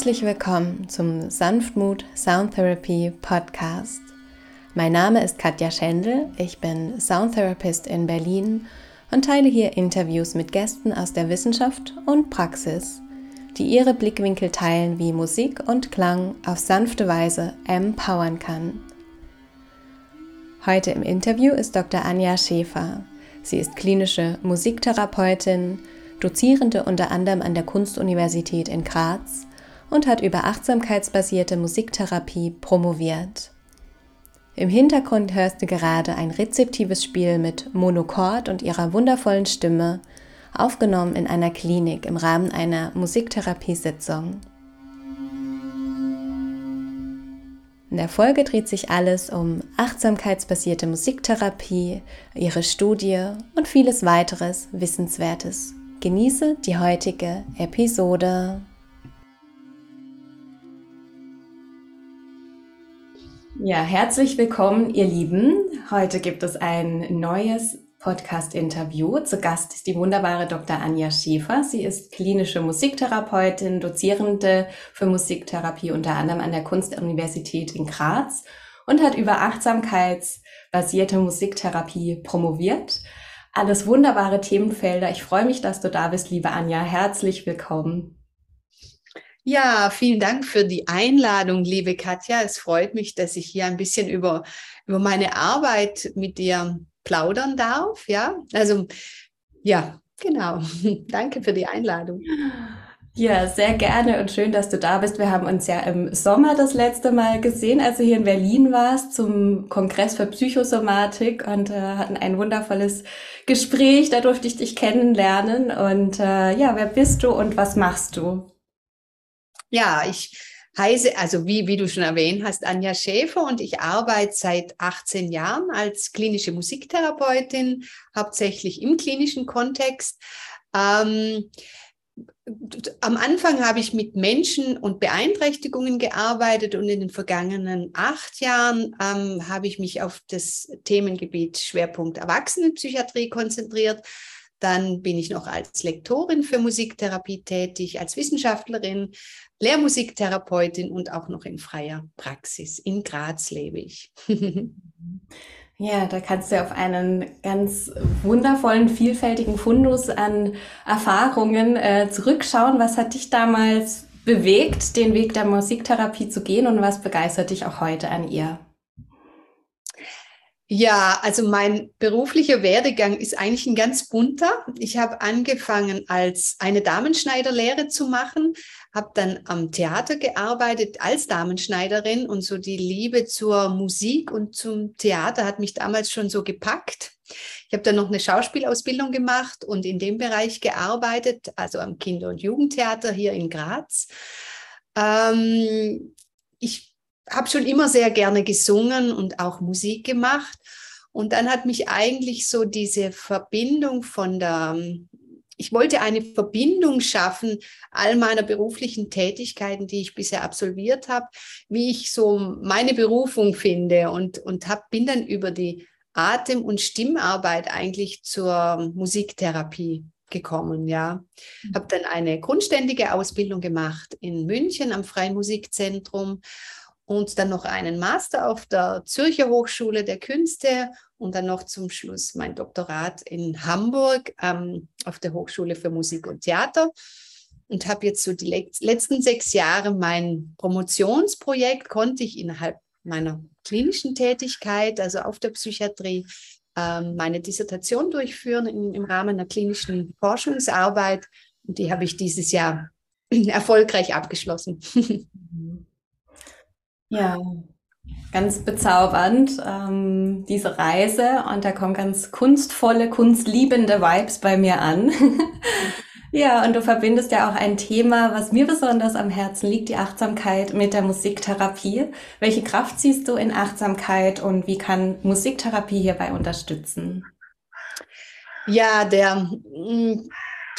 Herzlich willkommen zum Sanftmut Sound Therapy Podcast. Mein Name ist Katja Schendl, ich bin Soundtherapist in Berlin und teile hier Interviews mit Gästen aus der Wissenschaft und Praxis, die ihre Blickwinkel teilen, wie Musik und Klang auf sanfte Weise empowern kann. Heute im Interview ist Dr. Anja Schäfer. Sie ist klinische Musiktherapeutin, Dozierende unter anderem an der Kunstuniversität in Graz und hat über achtsamkeitsbasierte Musiktherapie promoviert. Im Hintergrund hörst du gerade ein rezeptives Spiel mit Monochord und ihrer wundervollen Stimme, aufgenommen in einer Klinik im Rahmen einer Musiktherapiesitzung. In der Folge dreht sich alles um achtsamkeitsbasierte Musiktherapie, ihre Studie und vieles weiteres Wissenswertes. Genieße die heutige Episode. Ja, herzlich willkommen, ihr Lieben. Heute gibt es ein neues Podcast-Interview. Zu Gast ist die wunderbare Dr. Anja Schäfer. Sie ist klinische Musiktherapeutin, Dozierende für Musiktherapie unter anderem an der Kunstuniversität in Graz und hat über achtsamkeitsbasierte Musiktherapie promoviert. Alles wunderbare Themenfelder. Ich freue mich, dass du da bist, liebe Anja. Herzlich willkommen. Ja, vielen Dank für die Einladung, liebe Katja. Es freut mich, dass ich hier ein bisschen über, über meine Arbeit mit dir plaudern darf. Ja, also ja, genau. Danke für die Einladung. Ja, sehr gerne und schön, dass du da bist. Wir haben uns ja im Sommer das letzte Mal gesehen, als du hier in Berlin warst zum Kongress für Psychosomatik und äh, hatten ein wundervolles Gespräch. Da durfte ich dich kennenlernen. Und äh, ja, wer bist du und was machst du? Ja, ich heiße, also wie, wie du schon erwähnt hast, Anja Schäfer und ich arbeite seit 18 Jahren als klinische Musiktherapeutin, hauptsächlich im klinischen Kontext. Ähm, am Anfang habe ich mit Menschen und Beeinträchtigungen gearbeitet und in den vergangenen acht Jahren ähm, habe ich mich auf das Themengebiet Schwerpunkt Erwachsenenpsychiatrie konzentriert. Dann bin ich noch als Lektorin für Musiktherapie tätig, als Wissenschaftlerin, Lehrmusiktherapeutin und auch noch in freier Praxis. In Graz lebe ich. Ja, da kannst du auf einen ganz wundervollen, vielfältigen Fundus an Erfahrungen äh, zurückschauen. Was hat dich damals bewegt, den Weg der Musiktherapie zu gehen und was begeistert dich auch heute an ihr? Ja, also mein beruflicher Werdegang ist eigentlich ein ganz bunter. Ich habe angefangen als eine Damenschneiderlehre zu machen, habe dann am Theater gearbeitet als Damenschneiderin und so die Liebe zur Musik und zum Theater hat mich damals schon so gepackt. Ich habe dann noch eine Schauspielausbildung gemacht und in dem Bereich gearbeitet, also am Kinder- und Jugendtheater hier in Graz. Ähm, ich habe schon immer sehr gerne gesungen und auch Musik gemacht. Und dann hat mich eigentlich so diese Verbindung von der, ich wollte eine Verbindung schaffen, all meiner beruflichen Tätigkeiten, die ich bisher absolviert habe, wie ich so meine Berufung finde und, und hab, bin dann über die Atem- und Stimmarbeit eigentlich zur Musiktherapie gekommen, ja. Mhm. Habe dann eine grundständige Ausbildung gemacht in München am Freien Musikzentrum und dann noch einen Master auf der Zürcher Hochschule der Künste und dann noch zum Schluss mein Doktorat in Hamburg ähm, auf der Hochschule für Musik und Theater und habe jetzt so die letzten sechs Jahre mein Promotionsprojekt konnte ich innerhalb meiner klinischen Tätigkeit, also auf der Psychiatrie, ähm, meine Dissertation durchführen im Rahmen einer klinischen Forschungsarbeit und die habe ich dieses Jahr erfolgreich abgeschlossen. Ja, ganz bezaubernd, ähm, diese Reise. Und da kommen ganz kunstvolle, kunstliebende Vibes bei mir an. ja, und du verbindest ja auch ein Thema, was mir besonders am Herzen liegt, die Achtsamkeit mit der Musiktherapie. Welche Kraft siehst du in Achtsamkeit und wie kann Musiktherapie hierbei unterstützen? Ja, der mm,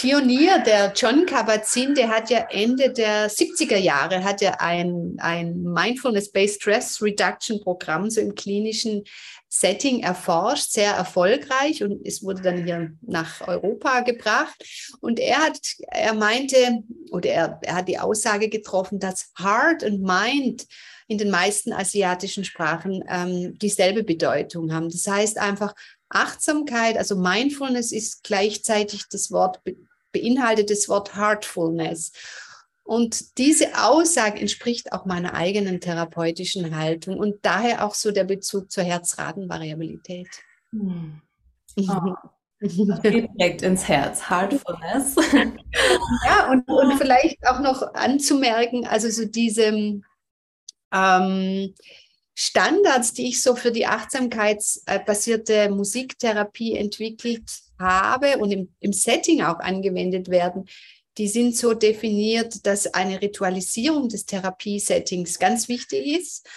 Pionier, der John Kabat-Zinn, der hat ja Ende der 70er Jahre hat er ein, ein Mindfulness-Based Stress Reduction Programm so im klinischen Setting erforscht, sehr erfolgreich und es wurde dann hier nach Europa gebracht. Und er hat, er meinte, oder er, er hat die Aussage getroffen, dass Heart und Mind in den meisten asiatischen Sprachen ähm, dieselbe Bedeutung haben. Das heißt einfach Achtsamkeit, also Mindfulness ist gleichzeitig das Wort, beinhaltet das Wort Heartfulness. Und diese Aussage entspricht auch meiner eigenen therapeutischen Haltung und daher auch so der Bezug zur Herzratenvariabilität. Hm. Oh. Das geht direkt ins Herz, Heartfulness. Ja, und, und vielleicht auch noch anzumerken, also so diese ähm, Standards, die ich so für die achtsamkeitsbasierte Musiktherapie entwickelt habe und im, im Setting auch angewendet werden, die sind so definiert, dass eine Ritualisierung des Therapiesettings ganz wichtig ist.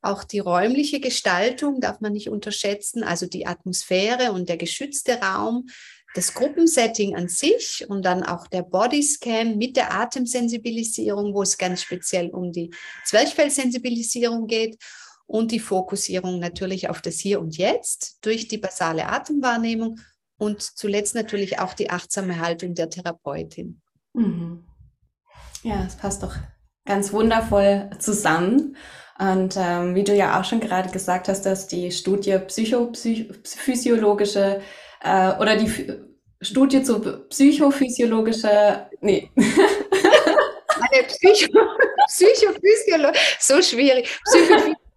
Auch die räumliche Gestaltung darf man nicht unterschätzen, also die Atmosphäre und der geschützte Raum, das Gruppensetting an sich und dann auch der Bodyscan mit der Atemsensibilisierung, wo es ganz speziell um die Zwerchfellsensibilisierung geht und die Fokussierung natürlich auf das Hier und Jetzt durch die basale Atemwahrnehmung und zuletzt natürlich auch die achtsame Haltung der Therapeutin. Mhm. Ja, es passt doch ganz wundervoll zusammen. Und ähm, wie du ja auch schon gerade gesagt hast, dass die Studie psychophysiologische äh, oder die F Studie zu psychophysiologische, nee. Eine Psycho Psychophysiologische, so schwierig. Psychophysiologische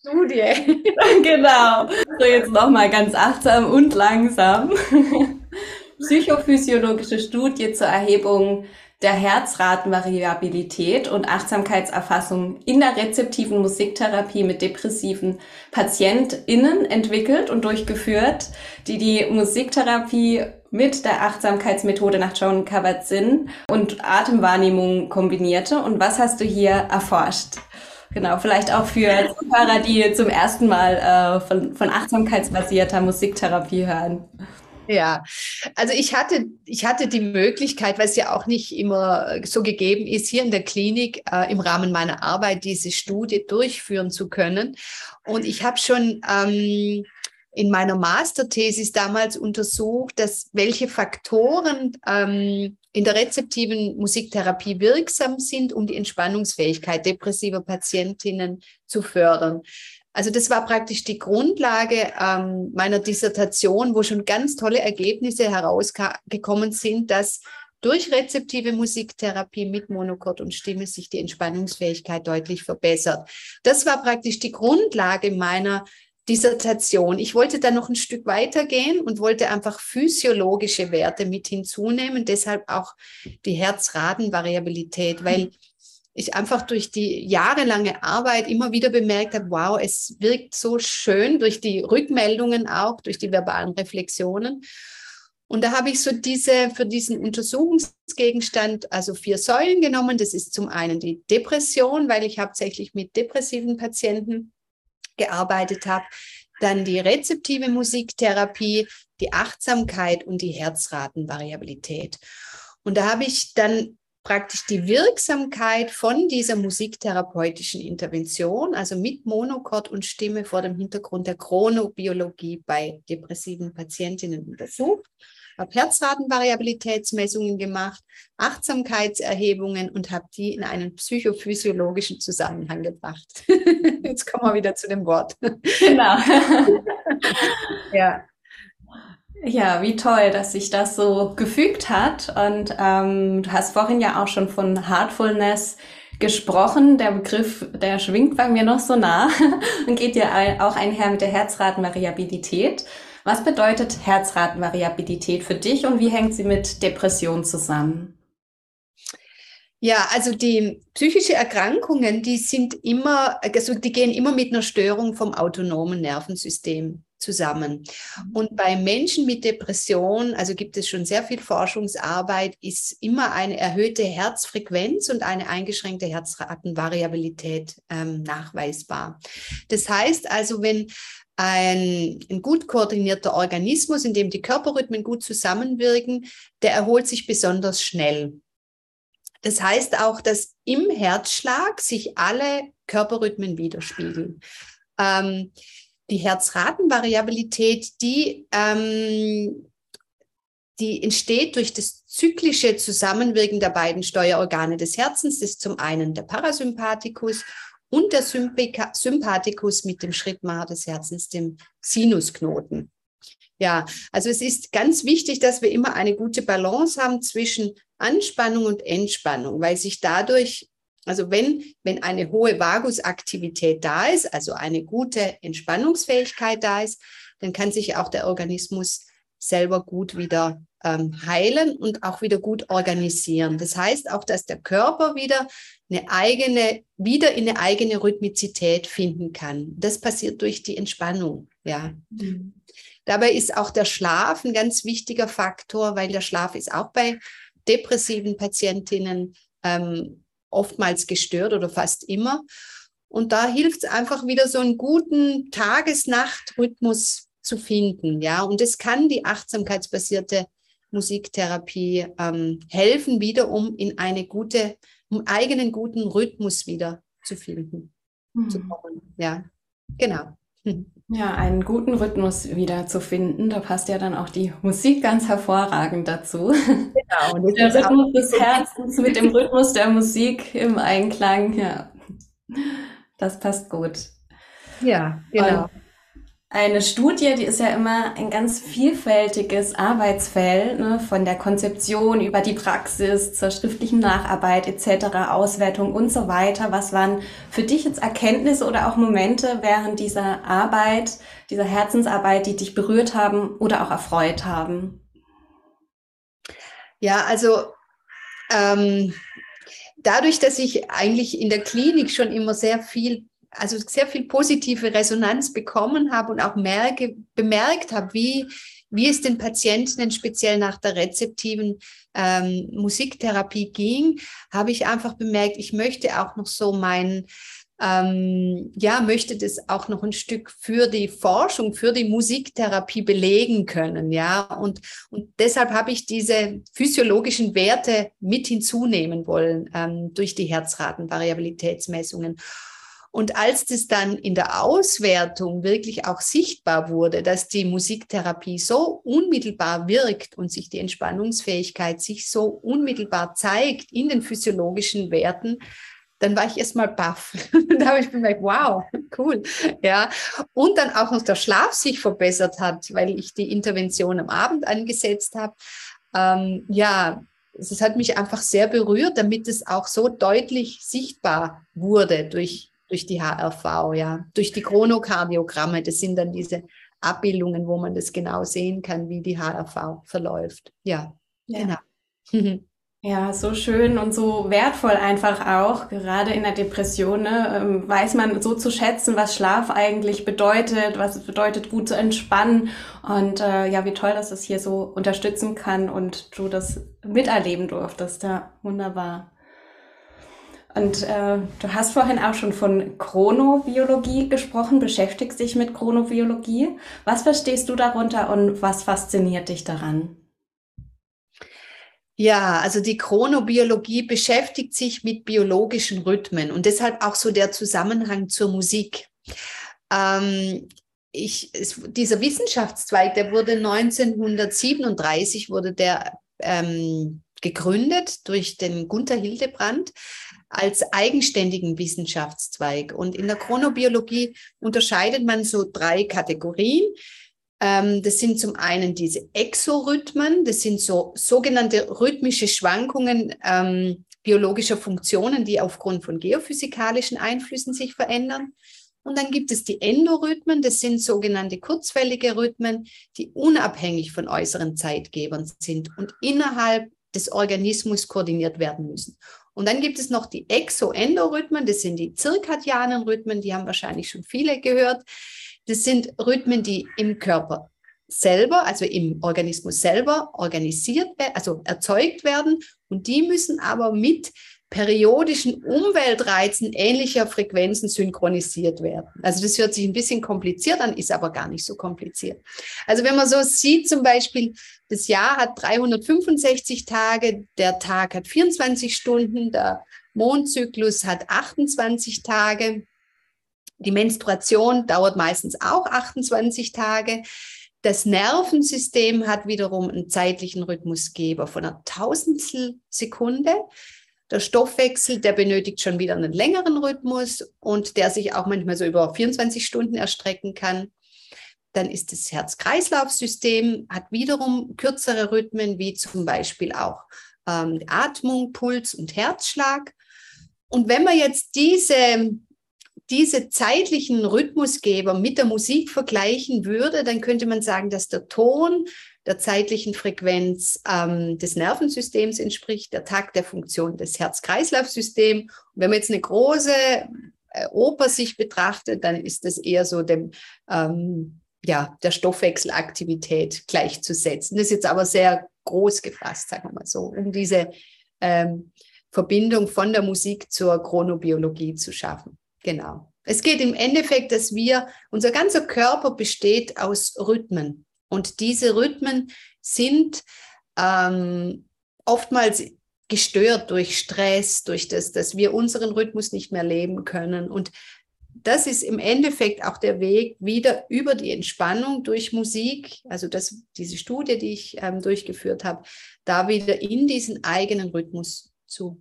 Studie. genau. So jetzt nochmal ganz achtsam und langsam psychophysiologische Studie zur Erhebung der Herzratenvariabilität und Achtsamkeitserfassung in der rezeptiven Musiktherapie mit depressiven PatientInnen entwickelt und durchgeführt, die die Musiktherapie mit der Achtsamkeitsmethode nach John Kabat-Zinn und Atemwahrnehmung kombinierte. Und was hast du hier erforscht? Genau, vielleicht auch für Zuhörer, die zum ersten Mal äh, von, von achtsamkeitsbasierter Musiktherapie hören. Ja, also ich hatte, ich hatte die Möglichkeit, weil es ja auch nicht immer so gegeben ist, hier in der Klinik äh, im Rahmen meiner Arbeit diese Studie durchführen zu können. Und ich habe schon ähm, in meiner Masterthesis damals untersucht, dass welche Faktoren ähm, in der rezeptiven Musiktherapie wirksam sind, um die Entspannungsfähigkeit depressiver Patientinnen zu fördern. Also das war praktisch die Grundlage ähm, meiner Dissertation, wo schon ganz tolle Ergebnisse herausgekommen sind, dass durch rezeptive Musiktherapie mit Monochord und Stimme sich die Entspannungsfähigkeit deutlich verbessert. Das war praktisch die Grundlage meiner Dissertation. Ich wollte da noch ein Stück weitergehen und wollte einfach physiologische Werte mit hinzunehmen, deshalb auch die Herzratenvariabilität, weil ich einfach durch die jahrelange Arbeit immer wieder bemerkt habe, wow, es wirkt so schön durch die Rückmeldungen auch, durch die verbalen Reflexionen. Und da habe ich so diese für diesen Untersuchungsgegenstand also vier Säulen genommen. Das ist zum einen die Depression, weil ich hauptsächlich mit depressiven Patienten gearbeitet habe. Dann die rezeptive Musiktherapie, die Achtsamkeit und die Herzratenvariabilität. Und da habe ich dann praktisch die Wirksamkeit von dieser musiktherapeutischen Intervention, also mit Monochord und Stimme vor dem Hintergrund der Chronobiologie bei depressiven Patientinnen untersucht, habe Herzratenvariabilitätsmessungen gemacht, Achtsamkeitserhebungen und habe die in einen psychophysiologischen Zusammenhang gebracht. Jetzt kommen wir wieder zu dem Wort. Genau. ja. Ja, wie toll, dass sich das so gefügt hat. Und ähm, du hast vorhin ja auch schon von Heartfulness gesprochen. Der Begriff, der schwingt bei mir noch so nah und geht ja auch einher mit der Herzratenvariabilität. Was bedeutet Herzratenvariabilität für dich und wie hängt sie mit Depression zusammen? Ja, also die psychische Erkrankungen, die sind immer, also die gehen immer mit einer Störung vom autonomen Nervensystem zusammen. Mhm. Und bei Menschen mit Depression, also gibt es schon sehr viel Forschungsarbeit, ist immer eine erhöhte Herzfrequenz und eine eingeschränkte Herzratenvariabilität ähm, nachweisbar. Das heißt also, wenn ein, ein gut koordinierter Organismus, in dem die Körperrhythmen gut zusammenwirken, der erholt sich besonders schnell. Das heißt auch, dass im Herzschlag sich alle Körperrhythmen widerspiegeln. Ähm, die Herzratenvariabilität, die, ähm, die entsteht durch das zyklische Zusammenwirken der beiden Steuerorgane des Herzens. Das ist zum einen der Parasympathikus und der Sympathikus mit dem Schrittmacher des Herzens, dem Sinusknoten. Ja, also es ist ganz wichtig, dass wir immer eine gute Balance haben zwischen Anspannung und Entspannung, weil sich dadurch, also wenn, wenn eine hohe Vagusaktivität da ist, also eine gute Entspannungsfähigkeit da ist, dann kann sich auch der Organismus selber gut wieder ähm, heilen und auch wieder gut organisieren. Das heißt auch, dass der Körper wieder eine eigene, wieder in eine eigene Rhythmizität finden kann. Das passiert durch die Entspannung. Ja. Mhm. Dabei ist auch der Schlaf ein ganz wichtiger Faktor, weil der Schlaf ist auch bei depressiven Patientinnen ähm, oftmals gestört oder fast immer. Und da hilft es einfach wieder so einen guten Tages-Nacht-Rhythmus zu finden. Ja, und es kann die achtsamkeitsbasierte Musiktherapie ähm, helfen, wieder um in eine gute, um eigenen guten Rhythmus wieder zu finden, mhm. zu kommen. Ja, genau. Ja, einen guten Rhythmus wieder zu finden. Da passt ja dann auch die Musik ganz hervorragend dazu. Genau. Und der Rhythmus des Herzens mit dem Rhythmus der Musik im Einklang. Ja, das passt gut. Ja, genau. Und eine Studie, die ist ja immer ein ganz vielfältiges Arbeitsfeld, ne, von der Konzeption über die Praxis zur schriftlichen Nacharbeit etc., Auswertung und so weiter. Was waren für dich jetzt Erkenntnisse oder auch Momente während dieser Arbeit, dieser Herzensarbeit, die dich berührt haben oder auch erfreut haben? Ja, also ähm, dadurch, dass ich eigentlich in der Klinik schon immer sehr viel also sehr viel positive Resonanz bekommen habe und auch merke, bemerkt habe, wie, wie es den Patienten speziell nach der rezeptiven ähm, Musiktherapie ging, habe ich einfach bemerkt, ich möchte auch noch so mein, ähm, ja, möchte das auch noch ein Stück für die Forschung, für die Musiktherapie belegen können, ja. Und, und deshalb habe ich diese physiologischen Werte mit hinzunehmen wollen ähm, durch die Herzratenvariabilitätsmessungen. Und als das dann in der Auswertung wirklich auch sichtbar wurde, dass die Musiktherapie so unmittelbar wirkt und sich die Entspannungsfähigkeit sich so unmittelbar zeigt in den physiologischen Werten, dann war ich erstmal baff. da habe ich bemerkt, wow, cool. Ja. Und dann auch noch der Schlaf sich verbessert hat, weil ich die Intervention am Abend angesetzt habe. Ähm, ja, es hat mich einfach sehr berührt, damit es auch so deutlich sichtbar wurde durch durch die HRV, ja, durch die Chronokardiogramme. Das sind dann diese Abbildungen, wo man das genau sehen kann, wie die HRV verläuft. Ja, ja. genau. Ja, so schön und so wertvoll einfach auch. Gerade in der Depression ne, ähm, weiß man so zu schätzen, was Schlaf eigentlich bedeutet, was es bedeutet, gut zu entspannen. Und äh, ja, wie toll, dass es hier so unterstützen kann und du das miterleben durftest. Ja, wunderbar. Und äh, du hast vorhin auch schon von Chronobiologie gesprochen, beschäftigst dich mit Chronobiologie. Was verstehst du darunter und was fasziniert dich daran? Ja, also die Chronobiologie beschäftigt sich mit biologischen Rhythmen und deshalb auch so der Zusammenhang zur Musik. Ähm, ich, es, dieser Wissenschaftszweig, der wurde 1937 wurde der ähm, gegründet durch den Gunther Hildebrand als eigenständigen Wissenschaftszweig. Und in der Chronobiologie unterscheidet man so drei Kategorien. Ähm, das sind zum einen diese Exorhythmen, das sind so sogenannte rhythmische Schwankungen ähm, biologischer Funktionen, die aufgrund von geophysikalischen Einflüssen sich verändern. Und dann gibt es die Endorhythmen, das sind sogenannte kurzwellige Rhythmen, die unabhängig von äußeren Zeitgebern sind und innerhalb des Organismus koordiniert werden müssen. Und dann gibt es noch die Exoendorhythmen, das sind die zirkadianen Rhythmen, die haben wahrscheinlich schon viele gehört. Das sind Rhythmen, die im Körper selber, also im Organismus selber organisiert, also erzeugt werden. Und die müssen aber mit periodischen Umweltreizen ähnlicher Frequenzen synchronisiert werden. Also das hört sich ein bisschen kompliziert an, ist aber gar nicht so kompliziert. Also wenn man so sieht, zum Beispiel, das Jahr hat 365 Tage, der Tag hat 24 Stunden, der Mondzyklus hat 28 Tage, die Menstruation dauert meistens auch 28 Tage. Das Nervensystem hat wiederum einen zeitlichen Rhythmusgeber von einer Tausendstel Sekunde. Der Stoffwechsel, der benötigt schon wieder einen längeren Rhythmus und der sich auch manchmal so über 24 Stunden erstrecken kann. Dann ist das Herz-Kreislauf-System, hat wiederum kürzere Rhythmen, wie zum Beispiel auch ähm, Atmung, Puls und Herzschlag. Und wenn man jetzt diese diese zeitlichen Rhythmusgeber mit der Musik vergleichen würde, dann könnte man sagen, dass der Ton der zeitlichen Frequenz ähm, des Nervensystems entspricht, der Takt der Funktion des Herz-Kreislauf-Systems. wenn man jetzt eine große äh, Oper sich betrachtet, dann ist das eher so dem, ähm, ja, der Stoffwechselaktivität gleichzusetzen. Das ist jetzt aber sehr groß gefasst, sagen wir mal so, um diese ähm, Verbindung von der Musik zur Chronobiologie zu schaffen. Genau. Es geht im Endeffekt, dass wir, unser ganzer Körper besteht aus Rhythmen. Und diese Rhythmen sind ähm, oftmals gestört durch Stress, durch das, dass wir unseren Rhythmus nicht mehr leben können. Und das ist im Endeffekt auch der Weg wieder über die Entspannung durch Musik, also das, diese Studie, die ich ähm, durchgeführt habe, da wieder in diesen eigenen Rhythmus zu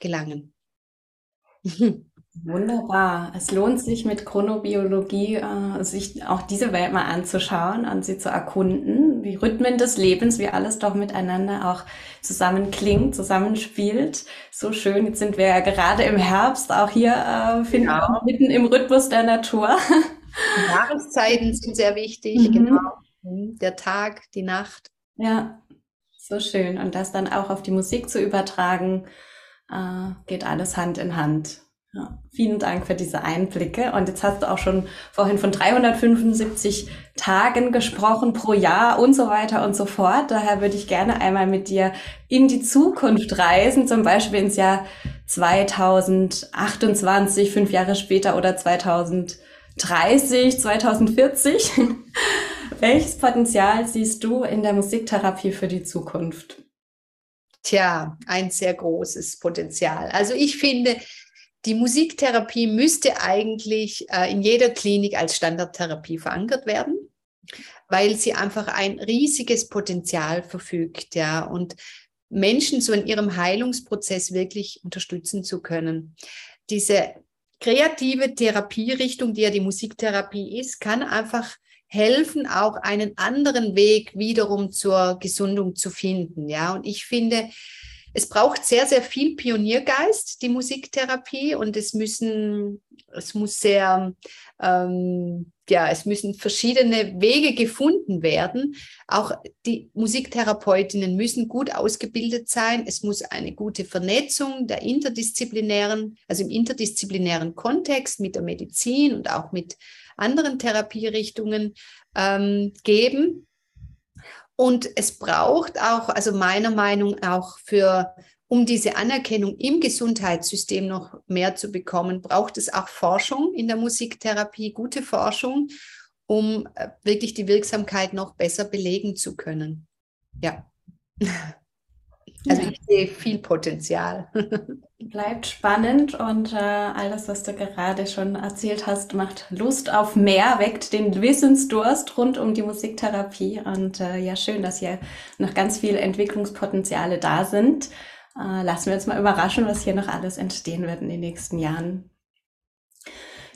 gelangen. Wunderbar. Es lohnt sich mit Chronobiologie, äh, sich auch diese Welt mal anzuschauen und sie zu erkunden, wie Rhythmen des Lebens, wie alles doch miteinander auch zusammenklingt, zusammenspielt. So schön. Jetzt sind wir ja gerade im Herbst, auch hier äh, finden ja. wir mitten im Rhythmus der Natur. Die Jahreszeiten sind sehr wichtig, mhm. genau. Der Tag, die Nacht. Ja, so schön. Und das dann auch auf die Musik zu übertragen, äh, geht alles Hand in Hand. Ja, vielen Dank für diese Einblicke. Und jetzt hast du auch schon vorhin von 375 Tagen gesprochen pro Jahr und so weiter und so fort. Daher würde ich gerne einmal mit dir in die Zukunft reisen, zum Beispiel ins Jahr 2028, fünf Jahre später oder 2030, 2040. Welches Potenzial siehst du in der Musiktherapie für die Zukunft? Tja, ein sehr großes Potenzial. Also ich finde, die Musiktherapie müsste eigentlich äh, in jeder Klinik als Standardtherapie verankert werden, weil sie einfach ein riesiges Potenzial verfügt, ja, und Menschen so in ihrem Heilungsprozess wirklich unterstützen zu können. Diese kreative Therapierichtung, die ja die Musiktherapie ist, kann einfach helfen, auch einen anderen Weg wiederum zur Gesundung zu finden, ja. Und ich finde, es braucht sehr, sehr viel Pioniergeist, die Musiktherapie, und es müssen, es muss sehr, ähm, ja, es müssen verschiedene Wege gefunden werden. Auch die Musiktherapeutinnen müssen gut ausgebildet sein. Es muss eine gute Vernetzung der interdisziplinären, also im interdisziplinären Kontext mit der Medizin und auch mit anderen Therapierichtungen ähm, geben. Und es braucht auch, also meiner Meinung nach auch für, um diese Anerkennung im Gesundheitssystem noch mehr zu bekommen, braucht es auch Forschung in der Musiktherapie, gute Forschung, um äh, wirklich die Wirksamkeit noch besser belegen zu können. Ja. Also ich sehe viel Potenzial. Bleibt spannend und äh, alles, was du gerade schon erzählt hast, macht Lust auf mehr, weckt den Wissensdurst rund um die Musiktherapie. Und äh, ja, schön, dass hier noch ganz viele Entwicklungspotenziale da sind. Äh, lassen wir uns mal überraschen, was hier noch alles entstehen wird in den nächsten Jahren.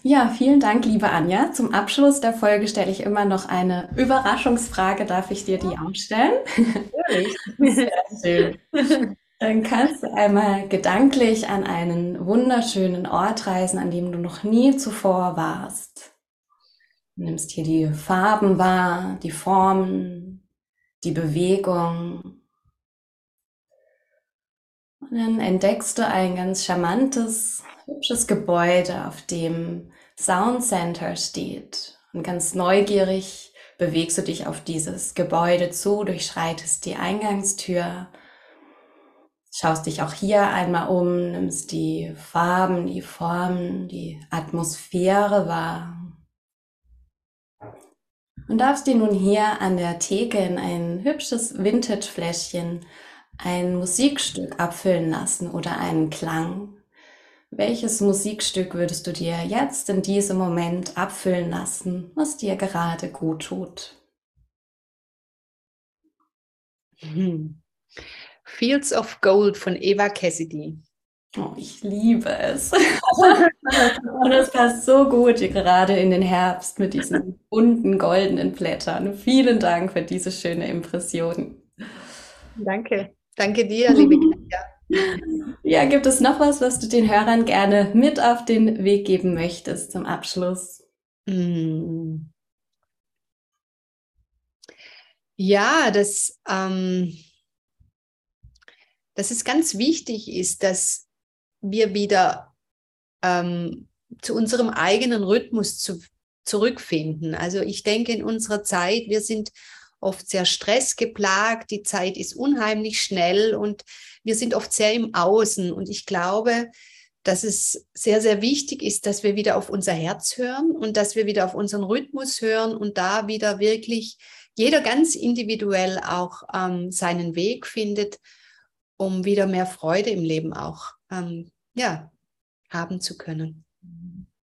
Ja, vielen Dank, liebe Anja. Zum Abschluss der Folge stelle ich immer noch eine Überraschungsfrage. Darf ich dir die auch stellen? Natürlich. Sehr schön. Dann kannst du einmal gedanklich an einen wunderschönen Ort reisen, an dem du noch nie zuvor warst. Du nimmst hier die Farben wahr, die Formen, die Bewegung. Und dann entdeckst du ein ganz charmantes hübsches Gebäude, auf dem Sound Center steht. Und ganz neugierig bewegst du dich auf dieses Gebäude zu, durchschreitest die Eingangstür, Schaust dich auch hier einmal um, nimmst die Farben, die Formen, die Atmosphäre wahr. Und darfst dir nun hier an der Theke in ein hübsches Vintage-Fläschchen ein Musikstück abfüllen lassen oder einen Klang. Welches Musikstück würdest du dir jetzt in diesem Moment abfüllen lassen, was dir gerade gut tut? Hm. Fields of Gold von Eva Cassidy. Oh, ich liebe es. Und es passt so gut gerade in den Herbst mit diesen bunten goldenen Blättern. Vielen Dank für diese schöne Impression. Danke. Danke dir, liebe Katja. Ja, gibt es noch was, was du den Hörern gerne mit auf den Weg geben möchtest zum Abschluss? Mm. Ja, das, ähm, dass es ganz wichtig ist, dass wir wieder ähm, zu unserem eigenen Rhythmus zu, zurückfinden. Also ich denke, in unserer Zeit, wir sind oft sehr stressgeplagt, die Zeit ist unheimlich schnell und wir sind oft sehr im Außen. Und ich glaube, dass es sehr, sehr wichtig ist, dass wir wieder auf unser Herz hören und dass wir wieder auf unseren Rhythmus hören und da wieder wirklich jeder ganz individuell auch ähm, seinen Weg findet, um wieder mehr Freude im Leben auch ähm, ja, haben zu können.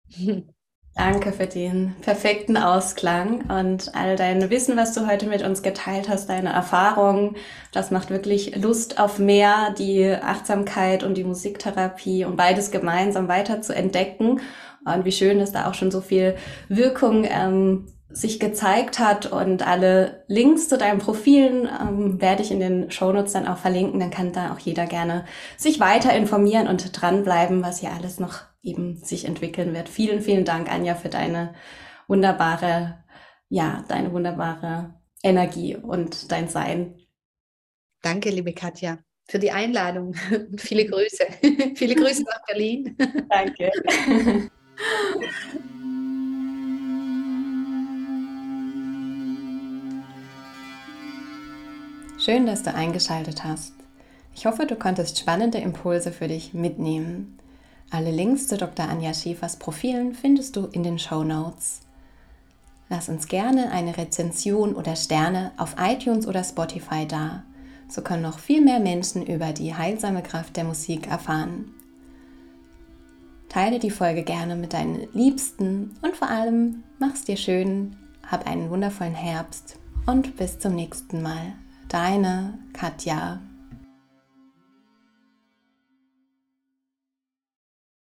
Danke für den perfekten Ausklang und all dein Wissen, was du heute mit uns geteilt hast, deine Erfahrungen. Das macht wirklich Lust auf mehr, die Achtsamkeit und die Musiktherapie und beides gemeinsam weiter zu entdecken. Und wie schön, dass da auch schon so viel Wirkung ähm, sich gezeigt hat und alle Links zu deinen Profilen ähm, werde ich in den Shownotes dann auch verlinken. Dann kann da auch jeder gerne sich weiter informieren und dranbleiben, was hier alles noch eben sich entwickeln wird. Vielen, vielen Dank, Anja, für deine wunderbare, ja, deine wunderbare Energie und dein Sein. Danke, liebe Katja, für die Einladung. Viele Grüße. Viele Grüße nach Berlin. Danke. Schön, dass du eingeschaltet hast. Ich hoffe, du konntest spannende Impulse für dich mitnehmen. Alle Links zu Dr. Anja Schäfers Profilen findest du in den Show Notes. Lass uns gerne eine Rezension oder Sterne auf iTunes oder Spotify da. So können noch viel mehr Menschen über die heilsame Kraft der Musik erfahren. Teile die Folge gerne mit deinen Liebsten und vor allem mach's dir schön, hab einen wundervollen Herbst und bis zum nächsten Mal. Deine Katja.